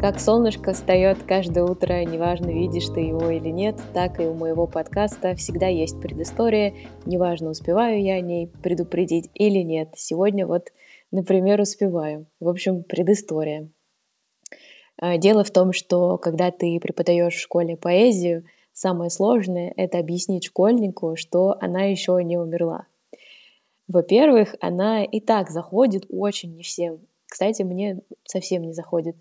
Как солнышко встает каждое утро, неважно, видишь ты его или нет, так и у моего подкаста всегда есть предыстория, неважно, успеваю я о ней предупредить или нет. Сегодня вот, например, успеваю. В общем, предыстория. А, дело в том, что когда ты преподаешь в школе поэзию, самое сложное — это объяснить школьнику, что она еще не умерла. Во-первых, она и так заходит очень не всем. Кстати, мне совсем не заходит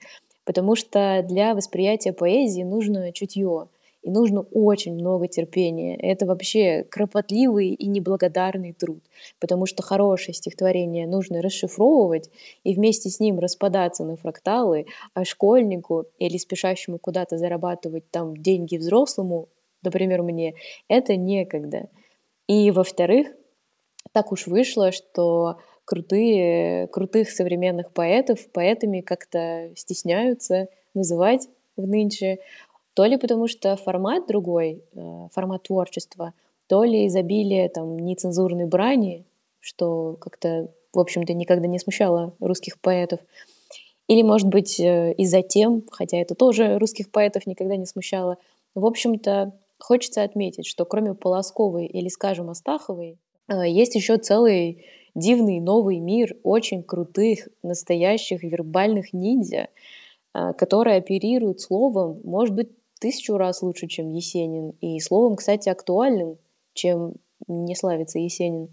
потому что для восприятия поэзии нужно чутье, и нужно очень много терпения. Это вообще кропотливый и неблагодарный труд, потому что хорошее стихотворение нужно расшифровывать и вместе с ним распадаться на фракталы, а школьнику или спешащему куда-то зарабатывать там деньги взрослому, например, мне, это некогда. И во-вторых, так уж вышло, что крутые, крутых современных поэтов поэтами как-то стесняются называть в нынче, то ли потому что формат другой, э, формат творчества, то ли изобилие там нецензурной брани, что как-то, в общем-то, никогда не смущало русских поэтов. Или, может быть, э, из-за тем, хотя это тоже русских поэтов никогда не смущало. В общем-то, хочется отметить, что кроме Полосковой или, скажем, Астаховой, э, есть еще целый дивный новый мир очень крутых, настоящих вербальных ниндзя, которые оперируют словом, может быть, тысячу раз лучше, чем Есенин. И словом, кстати, актуальным, чем не славится Есенин.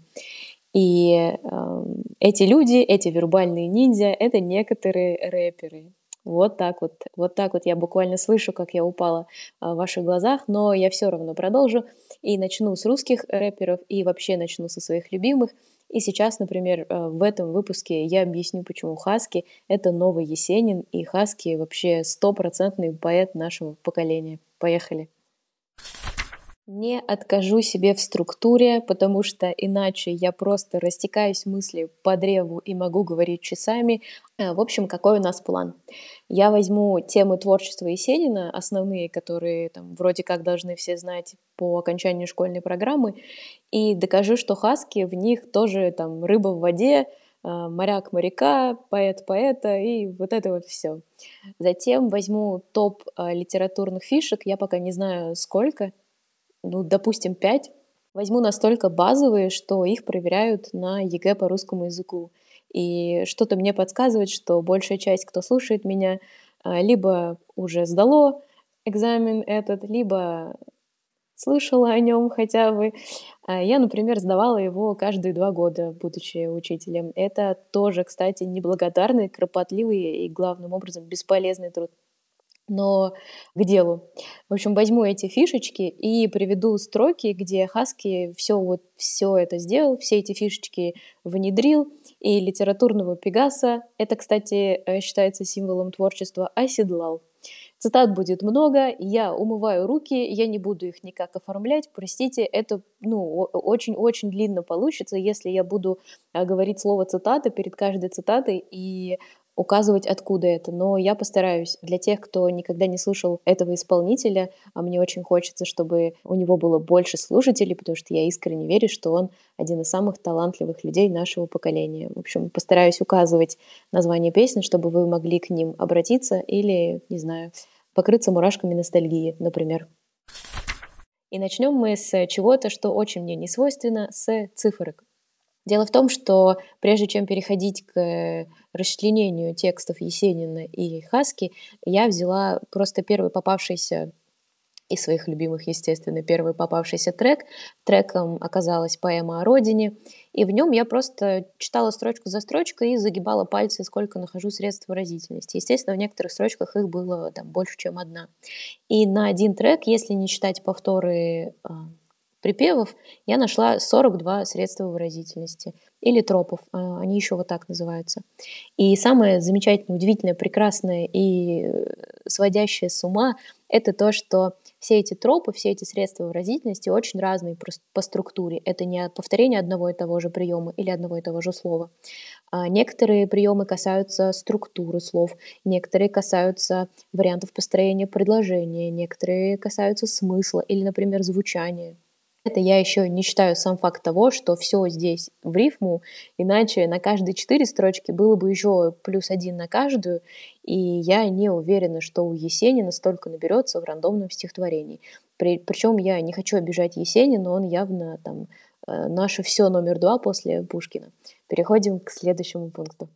И э, эти люди, эти вербальные ниндзя, это некоторые рэперы. Вот так вот, вот так вот я буквально слышу, как я упала а, в ваших глазах, но я все равно продолжу и начну с русских рэперов и вообще начну со своих любимых – и сейчас, например, э, в этом выпуске я объясню, почему Хаски — это новый Есенин, и Хаски вообще стопроцентный поэт нашего поколения. Поехали! Не откажу себе в структуре, потому что иначе я просто растекаюсь мыслью по древу и могу говорить часами. Э, в общем, какой у нас план? Я возьму темы творчества Есенина, основные, которые там вроде как должны все знать по окончанию школьной программы, и докажу, что хаски в них тоже там рыба в воде, э, моряк моряка, поэт поэта и вот это вот все. Затем возьму топ э, литературных фишек, я пока не знаю сколько, ну, допустим, 5, возьму настолько базовые, что их проверяют на ЕГЭ по русскому языку. И что-то мне подсказывает, что большая часть, кто слушает меня, а, либо уже сдало экзамен этот, либо слышала о нем хотя бы. А, я, например, сдавала его каждые два года, будучи учителем. Это тоже, кстати, неблагодарный, кропотливый и, главным образом, бесполезный труд но к делу. В общем, возьму эти фишечки и приведу строки, где Хаски все вот все это сделал, все эти фишечки внедрил, и литературного Пегаса, это, кстати, э, считается символом творчества, оседлал. Цитат будет много, я умываю руки, я не буду их никак оформлять, простите, это ну, очень-очень длинно получится, если я буду э, говорить слово цитата перед каждой цитатой и указывать, откуда это. Но я постараюсь для тех, кто никогда не слышал этого исполнителя, а мне очень хочется, чтобы у него было больше слушателей, потому что я искренне верю, что он один из самых талантливых людей нашего поколения. В общем, постараюсь указывать название песен, чтобы вы могли к ним обратиться или, не знаю, покрыться мурашками ностальгии, например. И начнем мы с чего-то, что очень мне не свойственно, с цифрок. Дело в том, что прежде чем переходить к расчленению текстов Есенина и Хаски, я взяла просто первый попавшийся из своих любимых, естественно, первый попавшийся трек. Треком оказалась поэма о родине, и в нем я просто читала строчку за строчкой и загибала пальцы, сколько нахожу средств выразительности. Естественно, в некоторых строчках их было там больше, чем одна. И на один трек, если не считать повторы а, припевов я нашла 42 средства выразительности или тропов, а, они еще вот так называются. И самое замечательное, удивительное, прекрасное и э, сводящее с ума — это то, что все эти тропы, все эти средства выразительности очень разные по структуре. Это не повторение одного и того же приема или одного и того же слова. А некоторые приемы касаются структуры слов, некоторые касаются вариантов построения предложения, некоторые касаются смысла или, например, звучания. Это я еще не считаю сам факт того, что все здесь в рифму, иначе на каждые четыре строчки было бы еще плюс один на каждую, и я не уверена, что у Есенина столько наберется в рандомном стихотворении. При, причем я не хочу обижать Есенина, но он явно там э, наше все номер два после Пушкина. Переходим к следующему пункту.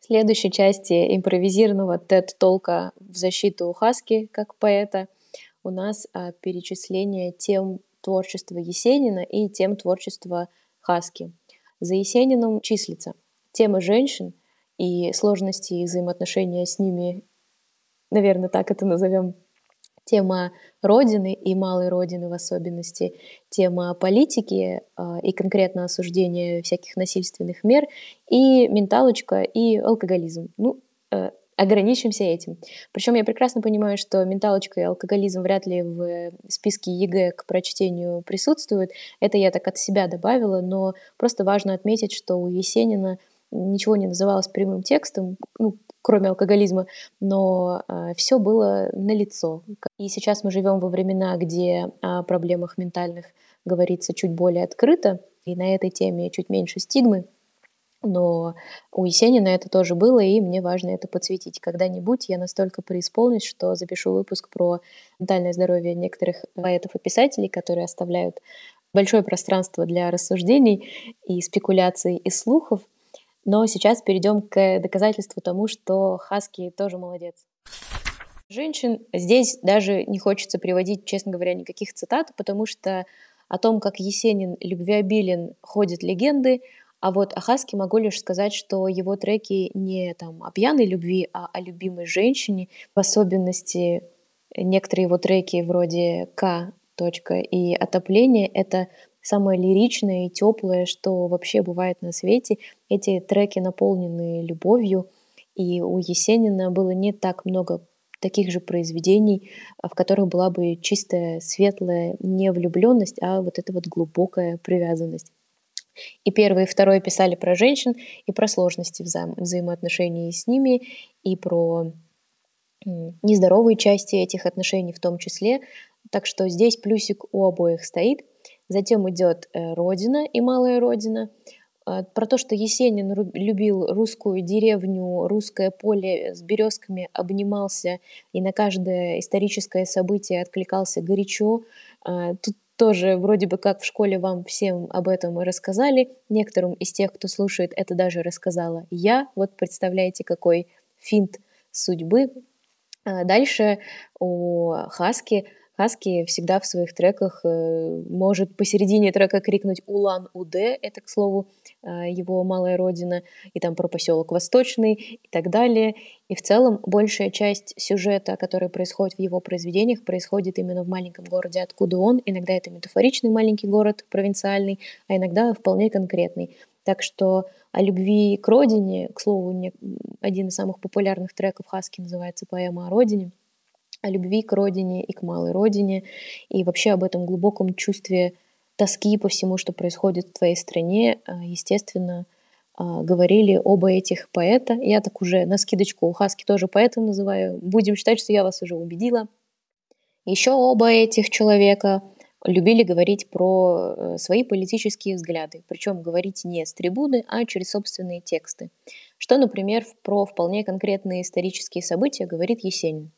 В следующей части импровизированного TED-толка в защиту Хаски как поэта – у нас а, перечисление тем творчества Есенина и тем творчества Хаски. За Есениным числится тема женщин и сложности и взаимоотношения с ними, наверное, так это назовем, тема Родины и малой Родины в особенности, тема политики э, и конкретно осуждение всяких насильственных мер, и менталочка, и алкоголизм. Ну, э, ограничимся этим. Причем я прекрасно понимаю, что менталочка и алкоголизм вряд ли в списке ЕГЭ к прочтению присутствуют. Это я так от себя добавила, но просто важно отметить, что у Есенина ничего не называлось прямым текстом, ну, кроме алкоголизма, но э, все было налицо. И сейчас мы живем во времена, где о проблемах ментальных говорится чуть более открыто, и на этой теме чуть меньше стигмы. Но у Есенина это тоже было, и мне важно это подсветить. Когда-нибудь я настолько преисполнюсь, что запишу выпуск про ментальное здоровье некоторых поэтов и писателей, которые оставляют большое пространство для рассуждений и спекуляций и слухов. Но сейчас перейдем к доказательству тому, что Хаски тоже молодец. Женщин здесь даже не хочется приводить, честно говоря, никаких цитат, потому что о том, как Есенин любвеобилен, ходят легенды, а вот о Хаске могу лишь сказать, что его треки не там о пьяной любви, а о любимой женщине. В особенности некоторые его треки вроде «К. и «Отопление» — это самое лиричное и теплое, что вообще бывает на свете. Эти треки наполнены любовью, и у Есенина было не так много таких же произведений, в которых была бы чистая, светлая не влюбленность, а вот эта вот глубокая привязанность. И первый и второй писали про женщин и про сложности вза- взаимоотношений с ними, и про нездоровые части этих отношений в том числе. Так что здесь плюсик у обоих стоит. Затем идет э, Родина и Малая Родина. А, про то, что Есенин любил русскую деревню, русское поле с березками, обнимался и на каждое историческое событие откликался горячо. А, тут тоже вроде бы как в школе вам всем об этом рассказали. Некоторым из тех, кто слушает, это даже рассказала я. Вот представляете, какой финт судьбы. А дальше у Хаски Хаски всегда в своих треках э, может посередине трека крикнуть «Улан-Удэ», это, к слову, э, его малая родина, и там про поселок Восточный и так далее. И в целом большая часть сюжета, который происходит в его произведениях, происходит именно в маленьком городе, откуда он. Иногда это метафоричный маленький город, провинциальный, а иногда вполне конкретный. Так что о любви к родине, к слову, один из самых популярных треков Хаски называется «Поэма о родине», о любви к родине и к малой родине, и вообще об этом глубоком чувстве тоски по всему, что происходит в твоей стране, а, естественно, а, говорили оба этих поэта. Я так уже на скидочку Хаски тоже поэтом называю. Будем считать, что я вас уже убедила. Еще оба этих человека любили говорить про э, свои политические взгляды, причем говорить не с трибуны, а через собственные тексты. Что, например, про вполне конкретные исторические события говорит Есенин.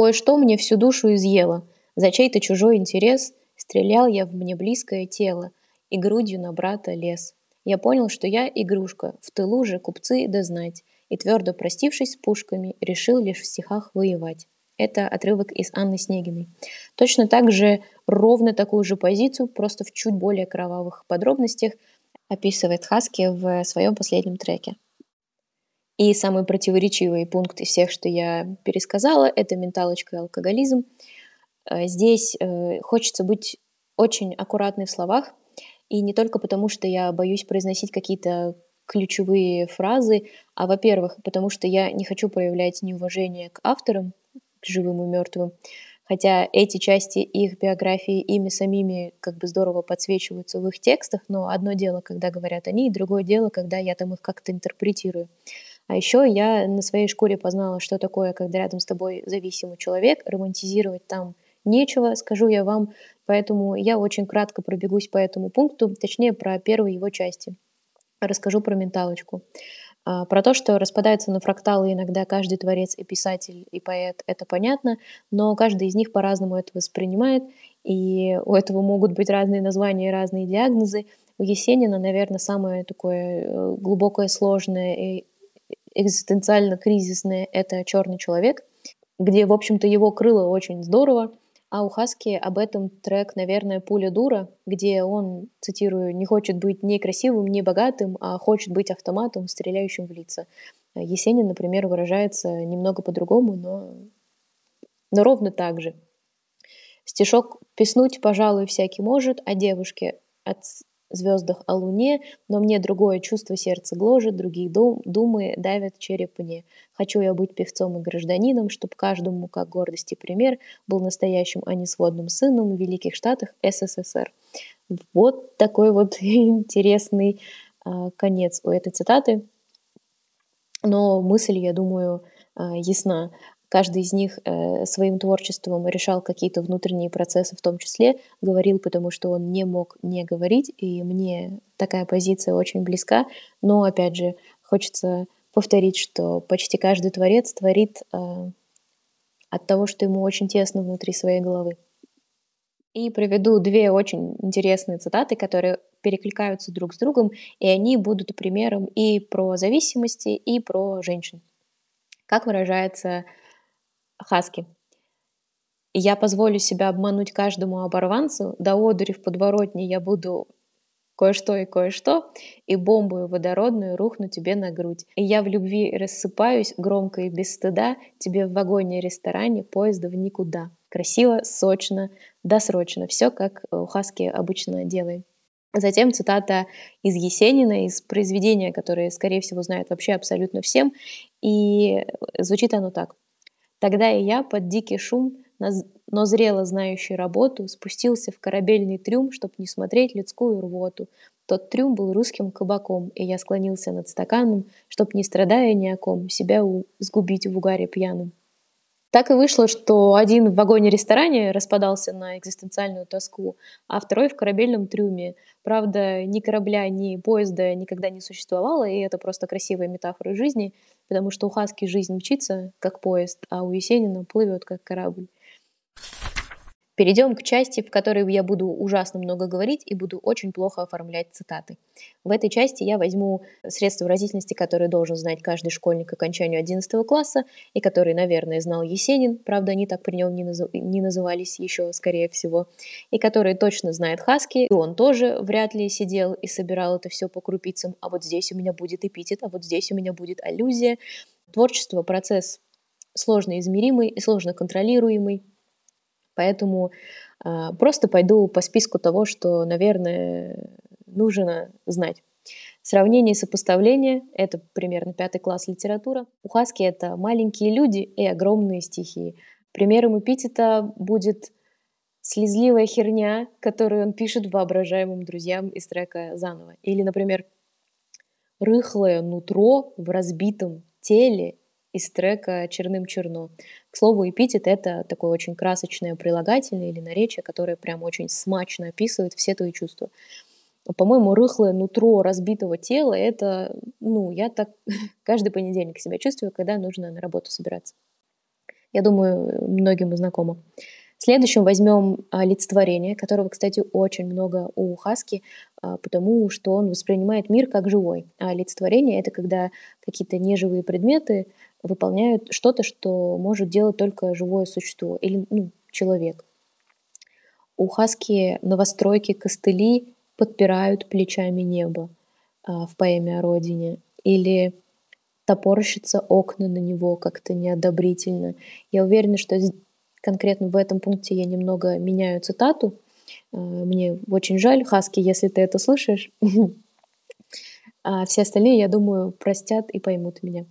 Кое-что мне всю душу изъело. За чей-то чужой интерес стрелял я в мне близкое тело и грудью на брата лез. Я понял, что я игрушка, в тылу же купцы да знать, и твердо простившись с пушками, решил лишь в стихах воевать. Это отрывок из Анны Снегиной. Точно так же, ровно такую же позицию, просто в чуть более кровавых подробностях, описывает Хаски в своем последнем треке. И самый противоречивый пункт из всех, что я пересказала, это менталочка и алкоголизм. Э, здесь э, хочется быть очень аккуратной в словах, и не только потому, что я боюсь произносить какие-то ключевые фразы, а, во-первых, потому что я не хочу проявлять неуважение к авторам, к живым и мертвым, хотя эти части их биографии ими самими как бы здорово подсвечиваются в их текстах, но одно дело, когда говорят они, и другое дело, когда я там их как-то интерпретирую. А еще я на своей шкуре познала, что такое, когда рядом с тобой зависимый человек, романтизировать там нечего, скажу я вам, поэтому я очень кратко пробегусь по этому пункту, точнее про первые его части. Расскажу про менталочку. А, про то, что распадаются на фракталы иногда каждый творец и писатель, и поэт, это понятно, но каждый из них по-разному это воспринимает, и у этого могут быть разные названия и разные диагнозы. У Есенина, наверное, самое такое э, глубокое, сложное и экзистенциально-кризисное — это «Черный человек», где, в общем-то, его крыло очень здорово, а у Хаски об этом трек, наверное, «Пуля дура», где он, цитирую, «не хочет быть ни красивым, ни богатым, а хочет быть автоматом, стреляющим в лица». Есенин, например, выражается немного по-другому, но, но ровно так же. Стишок «Песнуть, пожалуй, всякий может, а девушке от звездах о луне, но мне другое чувство сердца гложет, другие дум, думы давят череп мне. Хочу я быть певцом и гражданином, чтоб каждому, как гордости пример, был настоящим, а не сводным сыном в Великих Штатах СССР. Вот такой вот интересный а, конец у этой цитаты. Но мысль, я думаю, а, ясна. Каждый из них э, своим творчеством решал какие-то внутренние процессы, в том числе говорил, потому что он не мог не говорить, и мне такая позиция очень близка. Но, опять же, хочется повторить, что почти каждый творец творит э, от того, что ему очень тесно внутри своей головы. И приведу две очень интересные цитаты, которые перекликаются друг с другом, и они будут примером и про зависимости, и про женщин. Как выражается Хаски. Я позволю себя обмануть каждому оборванцу, до одури в подворотне я буду кое-что и кое-что, и бомбу водородную рухну тебе на грудь. И я в любви рассыпаюсь, громко и без стыда, тебе в вагоне-ресторане поезда в никуда. Красиво, сочно, досрочно. Все как у Хаски обычно делаем. Затем цитата из Есенина, из произведения, которое, скорее всего, знают вообще абсолютно всем. И звучит оно так. Тогда и я под дикий шум, но зрело знающий работу, спустился в корабельный трюм, чтоб не смотреть людскую рвоту. Тот трюм был русским кабаком, и я склонился над стаканом, чтоб, не страдая ни о ком, себя сгубить в угаре пьяным. Так и вышло, что один в вагоне-ресторане распадался на экзистенциальную тоску, а второй в корабельном трюме. Правда, ни корабля, ни поезда никогда не существовало, и это просто красивая метафора жизни, потому что у Хаски жизнь мчится, как поезд, а у Есенина плывет, как корабль. Перейдем к части, в которой я буду ужасно много говорить и буду очень плохо оформлять цитаты. В этой части я возьму средства выразительности, которые должен знать каждый школьник к окончанию 11 класса, и которые, наверное, знал Есенин, правда, они так при нем не, наз... не назывались еще, скорее всего, и которые точно знает Хаски, и он тоже вряд ли сидел и собирал это все по крупицам, а вот здесь у меня будет эпитет, а вот здесь у меня будет аллюзия. Творчество — процесс сложно измеримый и сложно контролируемый, Поэтому э, просто пойду по списку того, что, наверное, нужно знать. Сравнение и сопоставление — это примерно пятый класс литература. У Хаски это маленькие люди и огромные стихии. Примером эпитета будет слезливая херня, которую он пишет воображаемым друзьям из трека заново. Или, например, рыхлое нутро в разбитом теле из трека «Черным черно». К слову, эпитет — это такое очень красочное прилагательное или наречие, которое прям очень смачно описывает все твои чувства. По-моему, рыхлое нутро разбитого тела — это, ну, я так каждый понедельник себя чувствую, когда нужно на работу собираться. Я думаю, многим знакомо. Следующим возьмем олицетворение, которого, кстати, очень много у Хаски, а, потому что он воспринимает мир как живой. А олицетворение — это когда какие-то неживые предметы выполняют что-то, что может делать только живое существо или ну, человек. У Хаски новостройки костыли подпирают плечами небо а, в поэме о родине. Или топорщатся окна на него как-то неодобрительно. Я уверена, что конкретно в этом пункте я немного меняю цитату. А, мне очень жаль, Хаски, если ты это слышишь. А все остальные, я думаю, простят и поймут меня.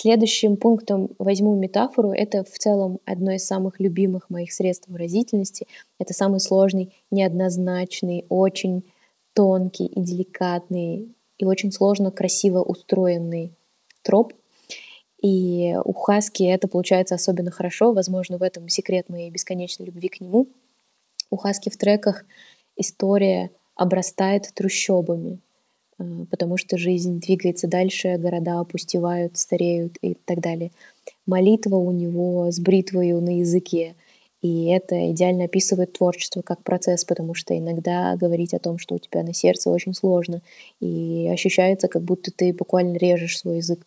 Следующим пунктом возьму метафору. Это в целом одно из самых любимых моих средств выразительности. Это самый сложный, неоднозначный, очень тонкий и деликатный и очень сложно красиво устроенный троп. И у Хаски это получается особенно хорошо. Возможно, в этом секрет моей бесконечной любви к нему. У Хаски в треках история обрастает трущобами, потому что жизнь двигается дальше, города опустевают, стареют и так далее. Молитва у него с бритвою на языке, и это идеально описывает творчество как процесс, потому что иногда говорить о том, что у тебя на сердце, очень сложно, и ощущается, как будто ты буквально режешь свой язык.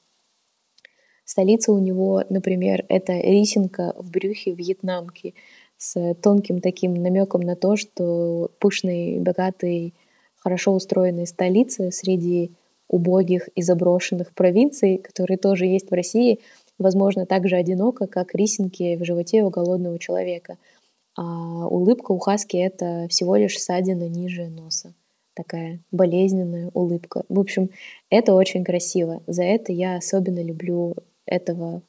Столица у него, например, это рисинка в брюхе вьетнамки с тонким таким намеком на то, что пышный, богатый, хорошо устроенной столицы среди убогих и заброшенных провинций, которые тоже есть в России, возможно, так же одиноко, как рисинки в животе у голодного человека. А улыбка у Хаски — это всего лишь ссадина ниже носа. Такая болезненная улыбка. В общем, это очень красиво. За это я особенно люблю этого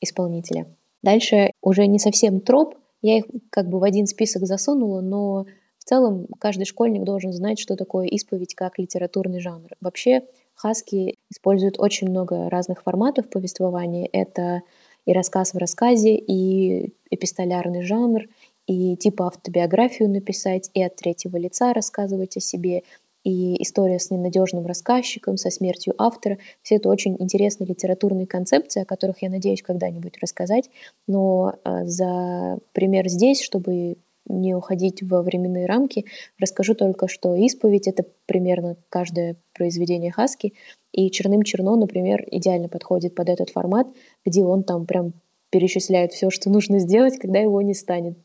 исполнителя. Дальше уже не совсем троп, я их как бы в один список засунула, но в целом каждый школьник должен знать, что такое исповедь как литературный жанр. Вообще Хаски использует очень много разных форматов повествования. Это и рассказ в рассказе, и эпистолярный жанр, и типа автобиографию написать, и от третьего лица рассказывать о себе, и история с ненадежным рассказчиком, со смертью автора. Все это очень интересные литературные концепции, о которых я надеюсь когда-нибудь рассказать. Но э, за пример здесь, чтобы не уходить во временные рамки, расскажу только, что «Исповедь» — это примерно каждое произведение Хаски, и «Черным черно», например, идеально подходит под этот формат, где он там прям перечисляет все, что нужно сделать, когда его не станет.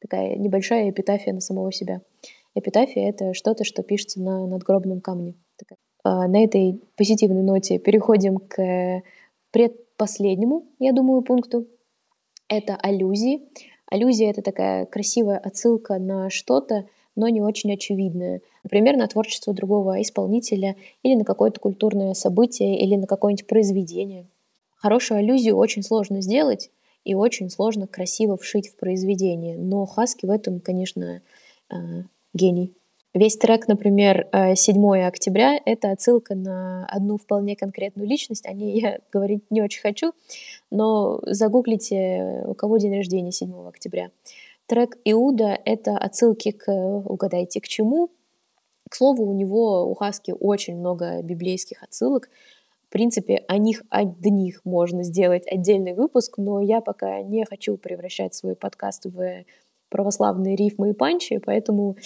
Такая небольшая эпитафия на самого себя. Эпитафия — это что-то, что пишется на надгробном камне. А, на этой позитивной ноте переходим к предпоследнему, я думаю, пункту. Это аллюзии. Аллюзия — это такая красивая отсылка на что-то, но не очень очевидное. Например, на творчество другого исполнителя или на какое-то культурное событие или на какое-нибудь произведение. Хорошую аллюзию очень сложно сделать и очень сложно красиво вшить в произведение. Но Хаски в этом, конечно, а, гений. Весь трек, например, 7 э, октября — это отсылка на одну вполне конкретную личность. О ней я говорить не очень хочу, но загуглите, у кого день рождения 7 октября. Трек «Иуда» — это отсылки к, угадайте, к чему. К слову, у него, у Хаски, очень много библейских отсылок. В принципе, о них одних можно сделать отдельный выпуск, но я пока не хочу превращать свой подкаст в православные рифмы и панчи, поэтому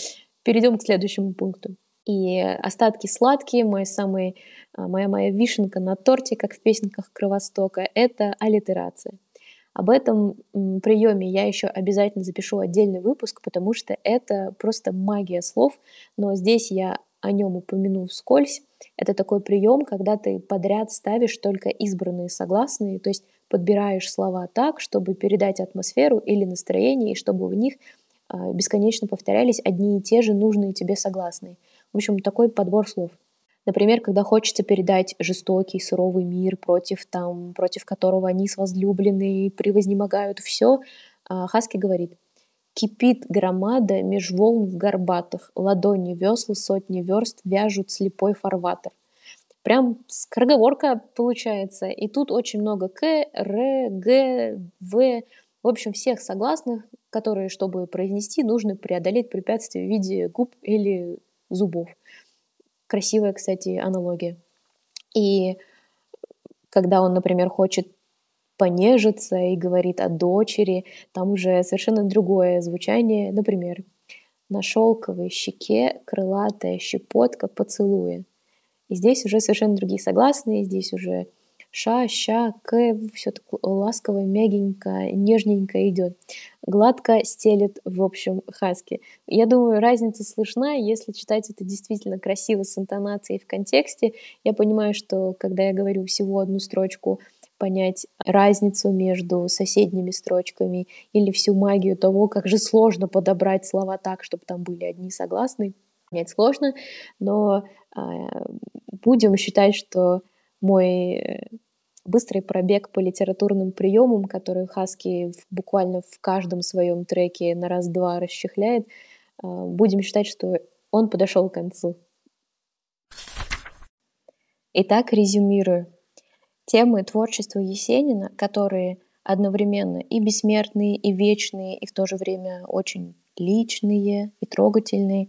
перейдем к следующему пункту. И остатки сладкие, мой самый, а, моя моя вишенка на торте, как в песенках Кровостока, это аллитерация. Об этом приеме я еще обязательно запишу отдельный выпуск, потому что это просто магия слов, но здесь я о нем упомяну вскользь. Это такой прием, когда ты подряд ставишь только избранные согласные, то есть подбираешь слова так, чтобы передать атмосферу или настроение, и чтобы в них бесконечно повторялись одни и те же нужные тебе согласные. В общем, такой подбор слов. Например, когда хочется передать жестокий, суровый мир, против, там, против которого они с возлюбленные превознемогают все, а, Хаски говорит «Кипит громада меж волн в горбатых, ладони весла сотни верст вяжут слепой фарватер». Прям скороговорка получается. И тут очень много К, Р, Г, В. В общем, всех согласных, которые, чтобы произнести, нужно преодолеть препятствие в виде губ или зубов. Красивая, кстати, аналогия. И когда он, например, хочет понежиться и говорит о дочери, там уже совершенно другое звучание. Например, на шелковой щеке крылатая щепотка поцелуя. И здесь уже совершенно другие согласные, здесь уже ша, ща, к, все так ласково, мягенько, нежненько идет. Гладко стелет, в общем, хаски. Я думаю, разница слышна, если читать это действительно красиво с интонацией в контексте. Я понимаю, что когда я говорю всего одну строчку, понять разницу между соседними строчками или всю магию того, как же сложно подобрать слова так, чтобы там были одни согласные. Понять сложно, но э, будем считать, что мой э, быстрый пробег по литературным приемам, которые Хаски буквально в каждом своем треке на раз-два расчехляет, а, будем считать, что он подошел к концу. Итак, резюмирую. Темы творчества Есенина, которые одновременно и бессмертные, и вечные, и в то же время очень личные и трогательные.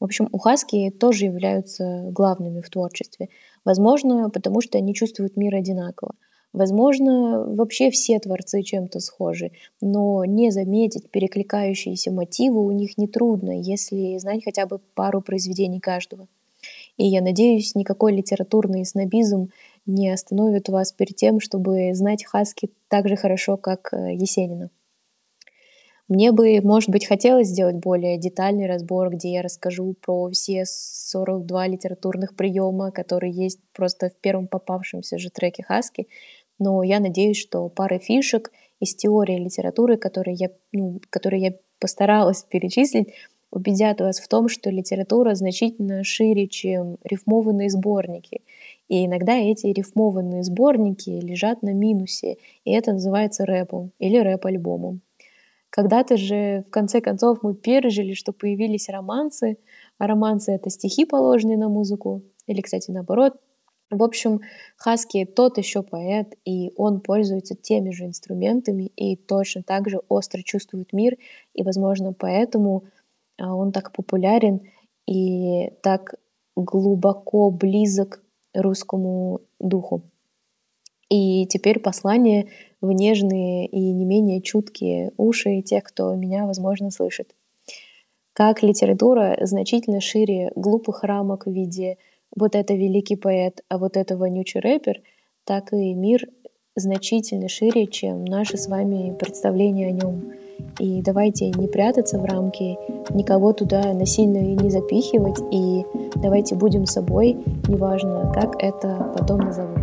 В общем, у Хаски тоже являются главными в творчестве. Возможно, потому что они чувствуют мир одинаково. Возможно, вообще все творцы чем-то схожи, но не заметить перекликающиеся мотивы у них нетрудно, если знать хотя бы пару произведений каждого. И я надеюсь, никакой литературный снобизм не остановит вас перед тем, чтобы знать Хаски так же хорошо, как э, Есенина. Мне бы, может быть, хотелось сделать более детальный разбор, где я расскажу про все 42 литературных приема, которые есть просто в первом попавшемся же треке Хаски. Но я надеюсь, что пара фишек из теории литературы, которые я, ну, которые я постаралась перечислить, убедят вас в том, что литература значительно шире, чем рифмованные сборники. И иногда эти рифмованные сборники лежат на минусе, и это называется рэпом или рэп-альбомом. Когда-то же, в конце концов, мы пережили, что появились романсы, а романсы — это стихи, положенные на музыку, или, кстати, наоборот. В общем, Хаски тот еще поэт, и он пользуется теми же инструментами и точно так же остро чувствует мир, и, возможно, поэтому а, он так популярен и так глубоко близок русскому духу. И теперь послание в нежные и не менее чуткие уши тех, кто меня, возможно, слышит. Как литература значительно шире глупых рамок в виде «вот это великий поэт, а вот это вонючий рэпер», так и мир значительно шире, чем наши с вами представления о нем. И давайте не прятаться в рамки, никого туда насильно и не запихивать, и давайте будем собой, неважно, как это потом назовут.